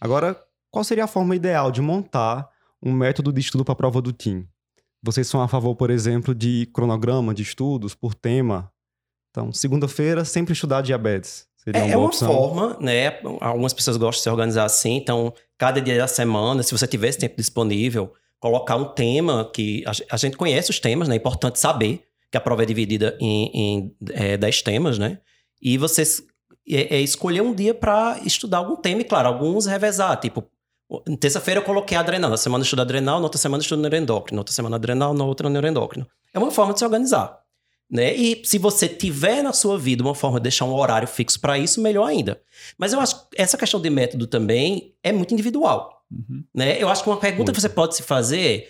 Agora, qual seria a forma ideal de montar um método de estudo para a prova do TIM? Vocês são a favor, por exemplo, de cronograma de estudos por tema? Então, segunda-feira, sempre estudar diabetes. Seria é, uma, é uma opção. forma, né? Algumas pessoas gostam de se organizar assim. Então, cada dia da semana, se você tiver esse tempo disponível, colocar um tema que a, gente conhece os temas, né? É importante saber que a prova é dividida em, em é, 10 temas, né? E você é, é escolher um dia para estudar algum tema, e claro, alguns revezar. Tipo, terça-feira eu coloquei adrenal, na semana eu estudo adrenal, na outra semana eu estudo neuroendócrino, na outra semana adrenal, na outra neuroendócrino. É uma forma de se organizar. Né? E se você tiver na sua vida uma forma de deixar um horário fixo para isso, melhor ainda. Mas eu acho que essa questão de método também é muito individual. Uhum. Né? Eu acho que uma pergunta muito. que você pode se fazer: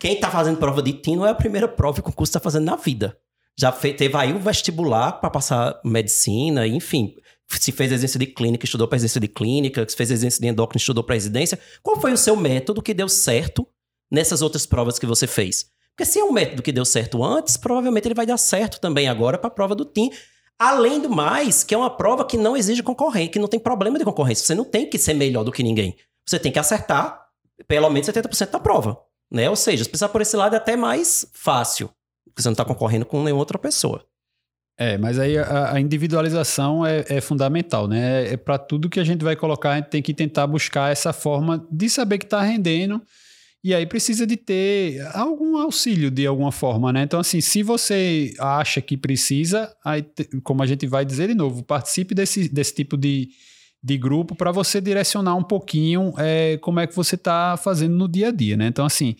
quem está fazendo prova de TIM não é a primeira prova que o curso está fazendo na vida. Já fez, teve aí o vestibular para passar medicina, enfim. Se fez exercício de clínica, estudou para exercício de clínica, se fez exercício de endócrino, estudou para residência. Qual foi o seu método que deu certo nessas outras provas que você fez? Porque se é um método que deu certo antes, provavelmente ele vai dar certo também agora para a prova do TIM. Além do mais, que é uma prova que não exige concorrência, que não tem problema de concorrência. Você não tem que ser melhor do que ninguém. Você tem que acertar pelo menos 70% da prova. Né? Ou seja, se precisar por esse lado é até mais fácil, porque você não está concorrendo com nenhuma outra pessoa. É, mas aí a, a individualização é, é, fundamental, né? É para tudo que a gente vai colocar, a gente tem que tentar buscar essa forma de saber que está rendendo e aí precisa de ter algum auxílio de alguma forma, né? Então, assim, se você acha que precisa, aí, como a gente vai dizer de novo, participe desse, desse tipo de, de grupo para você direcionar um pouquinho é, como é que você está fazendo no dia a dia, né? Então, assim,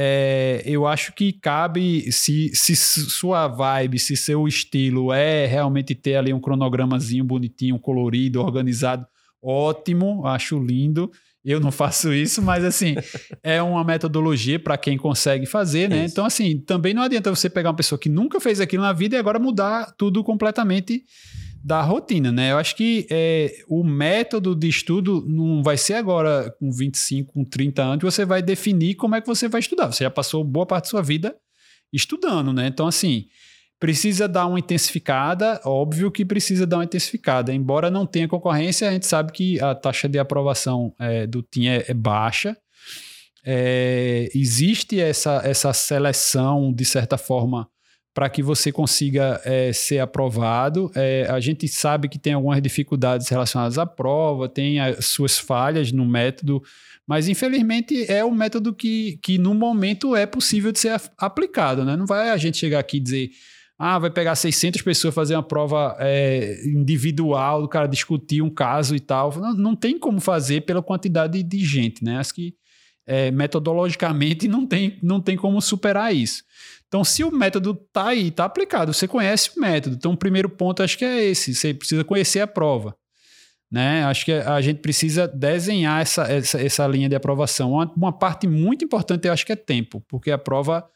é, eu acho que cabe, se, se sua vibe, se seu estilo é realmente ter ali um cronogramazinho bonitinho, colorido, organizado, ótimo, acho lindo. Eu não faço isso, mas assim, é uma metodologia para quem consegue fazer, né? Isso. Então, assim, também não adianta você pegar uma pessoa que nunca fez aquilo na vida e agora mudar tudo completamente da rotina, né? Eu acho que é, o método de estudo não vai ser agora com 25, com 30 anos, você vai definir como é que você vai estudar. Você já passou boa parte da sua vida estudando, né? Então, assim, Precisa dar uma intensificada, óbvio que precisa dar uma intensificada. Embora não tenha concorrência, a gente sabe que a taxa de aprovação é, do TIM é, é baixa. É, existe essa, essa seleção, de certa forma, para que você consiga é, ser aprovado. É, a gente sabe que tem algumas dificuldades relacionadas à prova, tem as suas falhas no método, mas infelizmente é um método que, que no momento é possível de ser aplicado. Né? Não vai a gente chegar aqui e dizer ah, vai pegar 600 pessoas fazer uma prova é, individual, do cara discutir um caso e tal. Não, não, tem como fazer pela quantidade de gente, né? Acho que é, metodologicamente não tem, não tem como superar isso. Então, se o método está aí, está aplicado, você conhece o método. Então, o primeiro ponto acho que é esse: você precisa conhecer a prova. Né? Acho que a gente precisa desenhar essa, essa, essa linha de aprovação. Uma, uma parte muito importante, eu acho que é tempo, porque a prova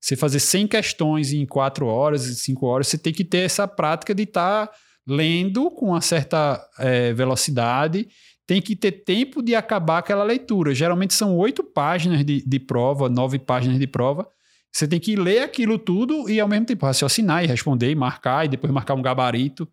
você fazer 100 questões em 4 horas, em 5 horas, você tem que ter essa prática de estar tá lendo com uma certa é, velocidade, tem que ter tempo de acabar aquela leitura. Geralmente são oito páginas de, de prova, nove páginas de prova. Você tem que ler aquilo tudo e ao mesmo tempo raciocinar e responder e marcar e depois marcar um gabarito.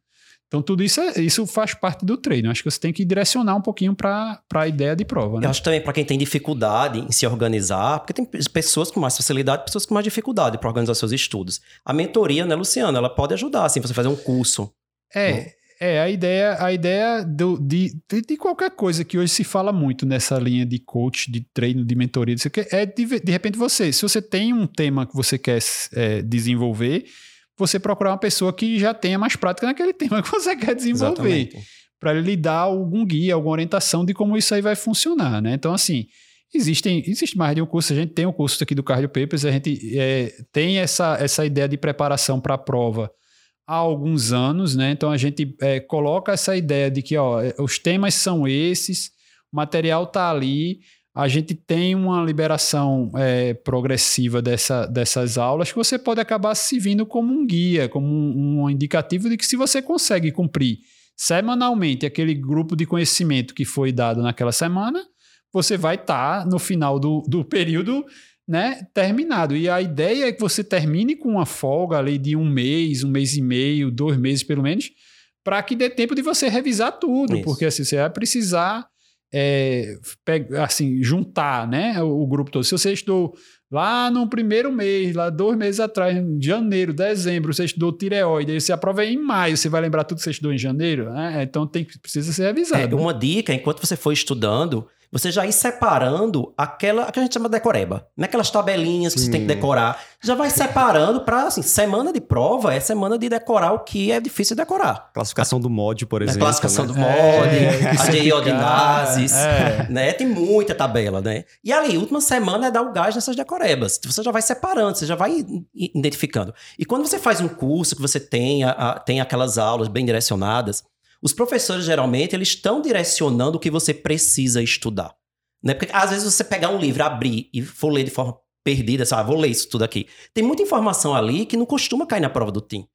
Então, tudo isso, é, isso faz parte do treino. Acho que você tem que direcionar um pouquinho para a ideia de prova. Né? Eu acho também para quem tem dificuldade em se organizar, porque tem pessoas com mais facilidade pessoas com mais dificuldade para organizar seus estudos. A mentoria, né, Luciana, ela pode ajudar, assim, você fazer um curso. É. Né? É, a ideia, a ideia do, de, de, de, qualquer coisa que hoje se fala muito nessa linha de coach, de treino, de mentoria, é de, de repente você, se você tem um tema que você quer é, desenvolver, você procurar uma pessoa que já tenha mais prática naquele tema que você quer desenvolver. Para lhe dar algum guia, alguma orientação de como isso aí vai funcionar, né? Então, assim, existem, existe mais de um curso. A gente tem um curso aqui do Cardio Papers, a gente é, tem essa, essa ideia de preparação para a prova há alguns anos, né? Então, a gente é, coloca essa ideia de que ó, os temas são esses, o material está ali, a gente tem uma liberação é, progressiva dessa, dessas aulas que você pode acabar se vindo como um guia, como um, um indicativo de que se você consegue cumprir semanalmente aquele grupo de conhecimento que foi dado naquela semana, você vai estar tá no final do, do período né, terminado. E a ideia é que você termine com uma folga ali de um mês, um mês e meio, dois meses pelo menos, para que dê tempo de você revisar tudo, Isso. porque assim, você vai precisar é, assim, juntar né, o, o, grupo todo. Se você estudou lá no primeiro mês, lá dois meses atrás, em janeiro, dezembro, você estudou tireoide, aí você aprova em maio, você vai lembrar tudo que você estudou em janeiro? Né? Então tem, precisa ser revisado. É, uma dica, enquanto você for estudando, você já ir separando aquela que a gente chama de decoreba, naquelas tabelinhas que Sim. você tem que decorar, já vai separando para assim, semana de prova é semana de decorar o que é difícil de decorar. Classificação do mod, por exemplo. A classificação né? do mod, é, as iodinases, é. né? Tem muita tabela, né? E ali, última semana é dar o gás nessas decorebas. Você já vai separando, você já vai identificando. E quando você faz um curso que você tem, a, tem aquelas aulas bem direcionadas, os professores, geralmente, eles estão direcionando o que você precisa estudar. Né? Porque às vezes você pegar um livro, abrir e for ler de forma perdida? Ah, vou ler isso tudo aqui. Tem muita informação ali que não costuma cair na prova do TIM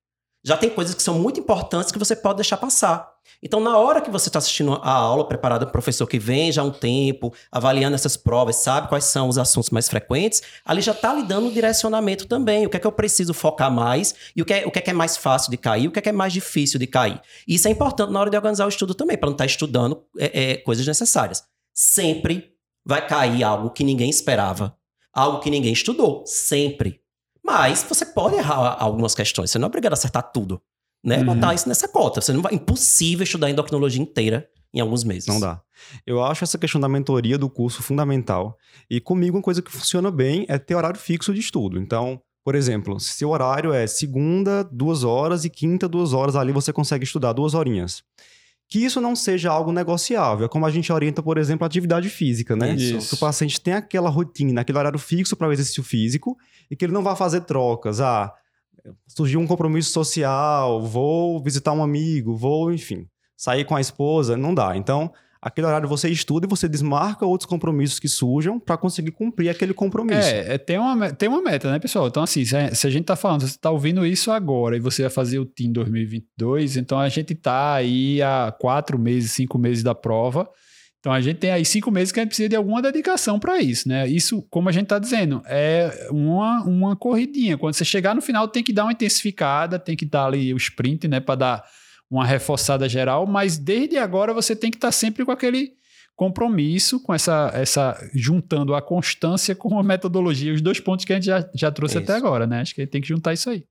já tem coisas que são muito importantes que você pode deixar passar. Então, na hora que você está assistindo a aula preparada do professor que vem já há um tempo, avaliando essas provas, sabe quais são os assuntos mais frequentes, ali já está lhe dando um direcionamento também. O que é que eu preciso focar mais e o que é, o que é, que é mais fácil de cair, o que é, que é mais difícil de cair. Isso é importante na hora de organizar o estudo também, para não estar tá estudando é, é, coisas necessárias. Sempre vai cair algo que ninguém esperava, algo que ninguém estudou. Sempre. Mas você pode errar algumas questões, você não é obrigado a acertar tudo. Né? Uhum. Botar isso nessa cota. Você não vai, impossível estudar endocrinologia inteira em alguns meses. Não dá. Eu acho essa questão da mentoria do curso fundamental. E comigo, uma coisa que funciona bem é ter horário fixo de estudo. Então, por exemplo, se o horário é segunda, duas horas, e quinta, duas horas, ali você consegue estudar duas horinhas que isso não seja algo negociável. É como a gente orienta, por exemplo, a atividade física, né? Isso. Que o paciente tem aquela rotina, aquele horário fixo para o exercício físico e que ele não vai fazer trocas. Ah, surgiu um compromisso social, vou visitar um amigo, vou, enfim, sair com a esposa, não dá. Então, aquele horário você estuda e você desmarca outros compromissos que surjam para conseguir cumprir aquele compromisso. É, é, tem, uma, tem uma meta, né, pessoal? Então, assim, se a, se a gente tá falando, você está ouvindo isso agora e você vai fazer o TIM 2022, então a gente tá aí há quatro meses, cinco meses da prova. Então a gente tem aí cinco meses que a gente precisa de alguma dedicação para isso, né? Isso, como a gente está dizendo, é uma, uma corridinha. Quando você chegar no final, tem que dar uma intensificada, tem que dar ali o sprint, né, para dar uma reforçada geral, mas desde agora você tem que estar tá sempre com aquele compromisso, com essa, essa juntando a constância com a metodologia, os dois pontos que a gente já, já trouxe isso. até agora, né? Acho que tem que juntar isso aí.